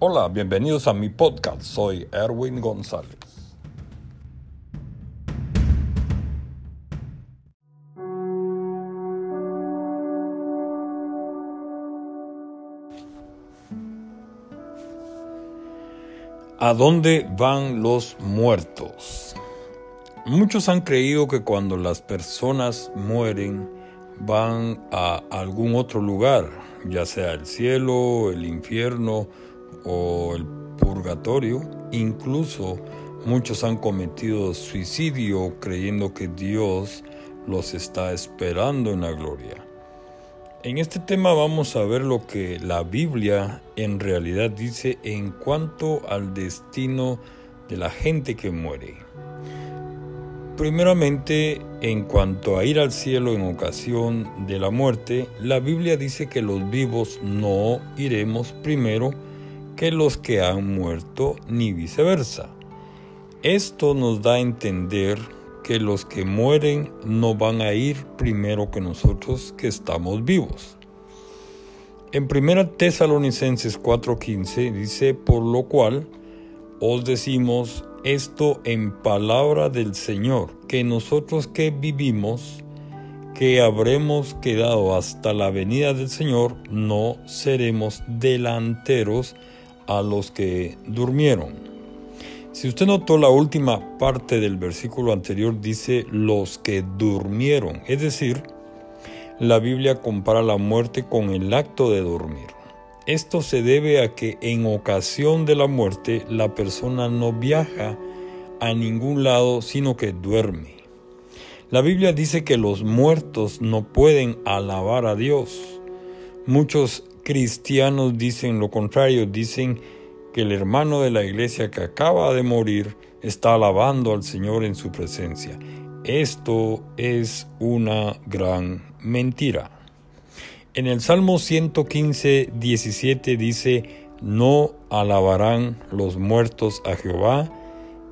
Hola, bienvenidos a mi podcast. Soy Erwin González. ¿A dónde van los muertos? Muchos han creído que cuando las personas mueren van a algún otro lugar, ya sea el cielo, el infierno, o el purgatorio. Incluso muchos han cometido suicidio creyendo que Dios los está esperando en la gloria. En este tema vamos a ver lo que la Biblia en realidad dice en cuanto al destino de la gente que muere. Primeramente, en cuanto a ir al cielo en ocasión de la muerte, la Biblia dice que los vivos no iremos primero que los que han muerto, ni viceversa. Esto nos da a entender que los que mueren no van a ir primero que nosotros que estamos vivos. En 1 Tesalonicenses 4:15 dice, por lo cual os decimos esto en palabra del Señor, que nosotros que vivimos, que habremos quedado hasta la venida del Señor, no seremos delanteros a los que durmieron. Si usted notó la última parte del versículo anterior dice los que durmieron, es decir, la Biblia compara la muerte con el acto de dormir. Esto se debe a que en ocasión de la muerte la persona no viaja a ningún lado sino que duerme. La Biblia dice que los muertos no pueden alabar a Dios. Muchos cristianos dicen lo contrario, dicen que el hermano de la iglesia que acaba de morir está alabando al Señor en su presencia. Esto es una gran mentira. En el Salmo 115, 17 dice, no alabarán los muertos a Jehová,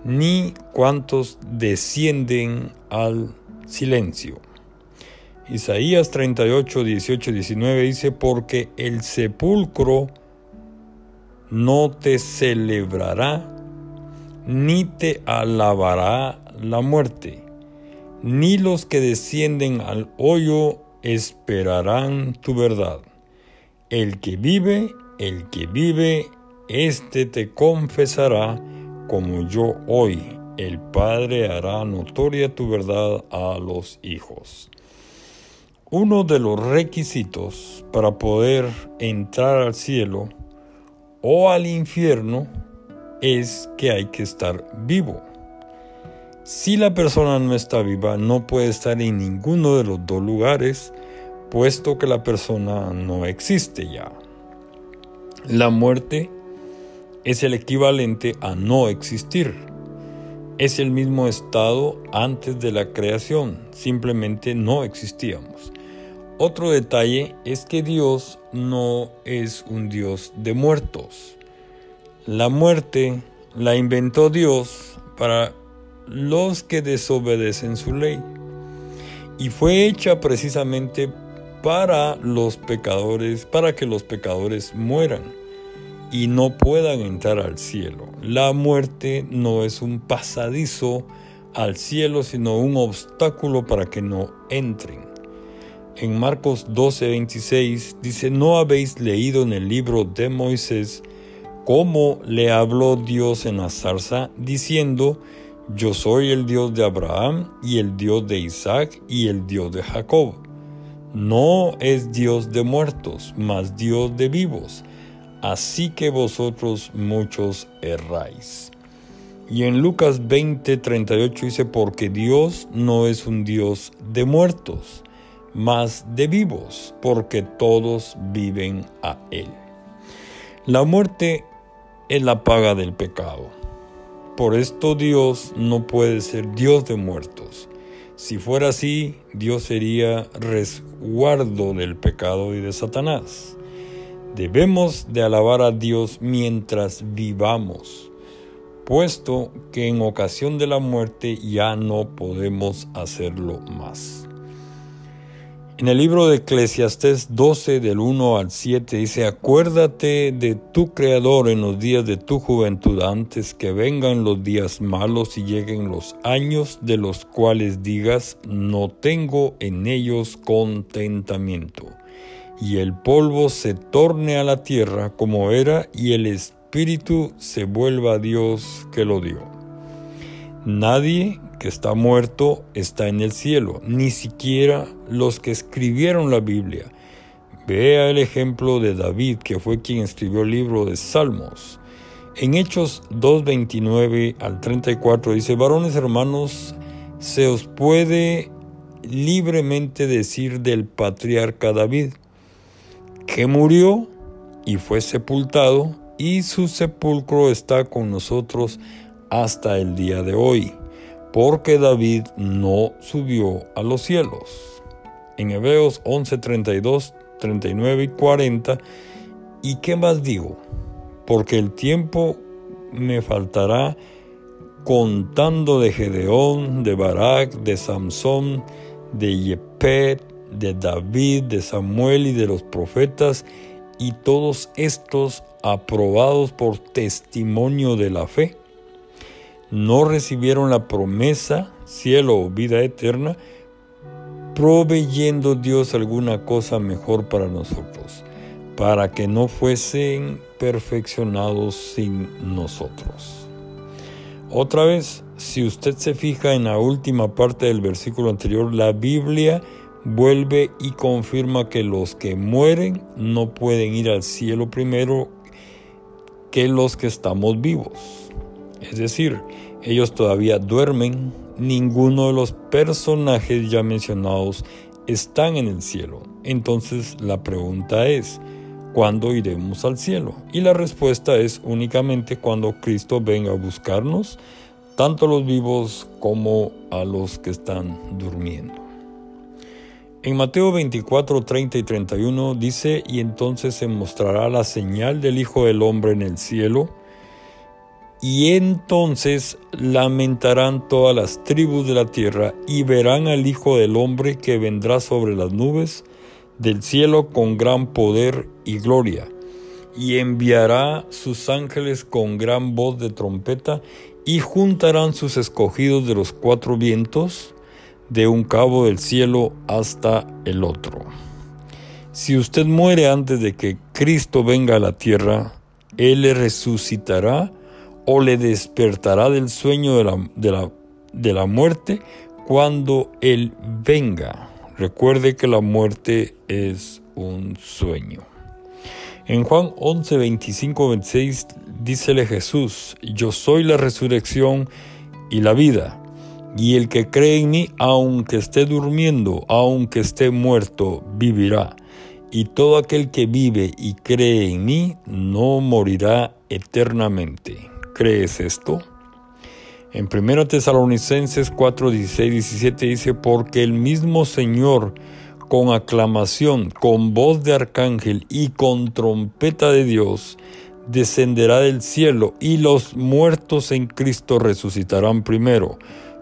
ni cuantos descienden al silencio. Isaías 38, 18, 19 dice, porque el sepulcro no te celebrará, ni te alabará la muerte, ni los que descienden al hoyo esperarán tu verdad. El que vive, el que vive, éste te confesará como yo hoy. El Padre hará notoria tu verdad a los hijos. Uno de los requisitos para poder entrar al cielo o al infierno es que hay que estar vivo. Si la persona no está viva, no puede estar en ninguno de los dos lugares, puesto que la persona no existe ya. La muerte es el equivalente a no existir. Es el mismo estado antes de la creación, simplemente no existíamos. Otro detalle es que Dios no es un Dios de muertos. La muerte la inventó Dios para los que desobedecen su ley y fue hecha precisamente para los pecadores, para que los pecadores mueran y no puedan entrar al cielo. La muerte no es un pasadizo al cielo, sino un obstáculo para que no entren en Marcos 12:26 dice, ¿no habéis leído en el libro de Moisés cómo le habló Dios en la zarza diciendo, yo soy el Dios de Abraham y el Dios de Isaac y el Dios de Jacob? No es Dios de muertos, mas Dios de vivos. Así que vosotros muchos erráis. Y en Lucas 20:38 dice, porque Dios no es un Dios de muertos, más de vivos, porque todos viven a Él. La muerte es la paga del pecado. Por esto Dios no puede ser Dios de muertos. Si fuera así, Dios sería resguardo del pecado y de Satanás. Debemos de alabar a Dios mientras vivamos, puesto que en ocasión de la muerte ya no podemos hacerlo más. En el libro de Eclesiastés 12 del 1 al 7 dice, acuérdate de tu Creador en los días de tu juventud antes que vengan los días malos y lleguen los años de los cuales digas, no tengo en ellos contentamiento. Y el polvo se torne a la tierra como era y el espíritu se vuelva a Dios que lo dio. Nadie que está muerto está en el cielo, ni siquiera los que escribieron la Biblia. Vea el ejemplo de David, que fue quien escribió el libro de Salmos. En Hechos 2.29 al 34 dice, varones hermanos, se os puede libremente decir del patriarca David, que murió y fue sepultado, y su sepulcro está con nosotros hasta el día de hoy porque David no subió a los cielos. En Hebreos 11, 32, 39 y 40. ¿Y qué más digo? Porque el tiempo me faltará contando de Gedeón, de Barak, de Samson, de Yepet, de David, de Samuel y de los profetas, y todos estos aprobados por testimonio de la fe no recibieron la promesa, cielo o vida eterna, proveyendo Dios alguna cosa mejor para nosotros, para que no fuesen perfeccionados sin nosotros. Otra vez, si usted se fija en la última parte del versículo anterior, la Biblia vuelve y confirma que los que mueren no pueden ir al cielo primero que los que estamos vivos. Es decir, ellos todavía duermen, ninguno de los personajes ya mencionados están en el cielo. Entonces la pregunta es, ¿cuándo iremos al cielo? Y la respuesta es únicamente cuando Cristo venga a buscarnos, tanto a los vivos como a los que están durmiendo. En Mateo 24, 30 y 31 dice, y entonces se mostrará la señal del Hijo del Hombre en el cielo, y entonces lamentarán todas las tribus de la tierra y verán al Hijo del Hombre que vendrá sobre las nubes del cielo con gran poder y gloria. Y enviará sus ángeles con gran voz de trompeta y juntarán sus escogidos de los cuatro vientos de un cabo del cielo hasta el otro. Si usted muere antes de que Cristo venga a la tierra, Él le resucitará o le despertará del sueño de la, de la, de la muerte cuando Él venga. Recuerde que la muerte es un sueño. En Juan 11, 25, 26 dícele Jesús, yo soy la resurrección y la vida, y el que cree en mí, aunque esté durmiendo, aunque esté muerto, vivirá. Y todo aquel que vive y cree en mí, no morirá eternamente crees esto? En 1 Tesalonicenses 4, 16, 17 dice, porque el mismo Señor con aclamación, con voz de arcángel y con trompeta de Dios, descenderá del cielo y los muertos en Cristo resucitarán primero.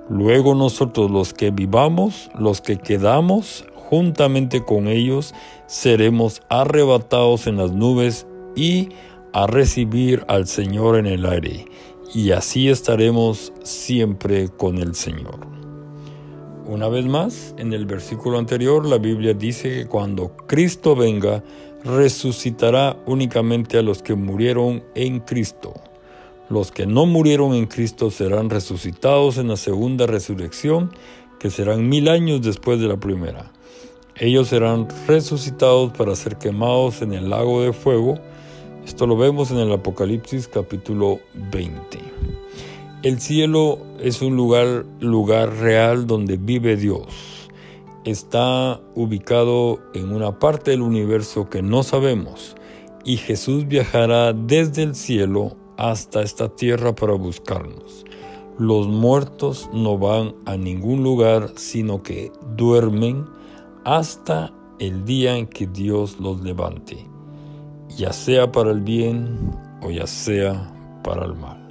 Luego nosotros los que vivamos, los que quedamos, juntamente con ellos, seremos arrebatados en las nubes y a recibir al Señor en el aire, y así estaremos siempre con el Señor. Una vez más, en el versículo anterior, la Biblia dice que cuando Cristo venga, resucitará únicamente a los que murieron en Cristo. Los que no murieron en Cristo serán resucitados en la segunda resurrección, que serán mil años después de la primera. Ellos serán resucitados para ser quemados en el lago de fuego, esto lo vemos en el Apocalipsis capítulo 20. El cielo es un lugar, lugar real donde vive Dios. Está ubicado en una parte del universo que no sabemos y Jesús viajará desde el cielo hasta esta tierra para buscarnos. Los muertos no van a ningún lugar, sino que duermen hasta el día en que Dios los levante ya sea para el bien o ya sea para el mal.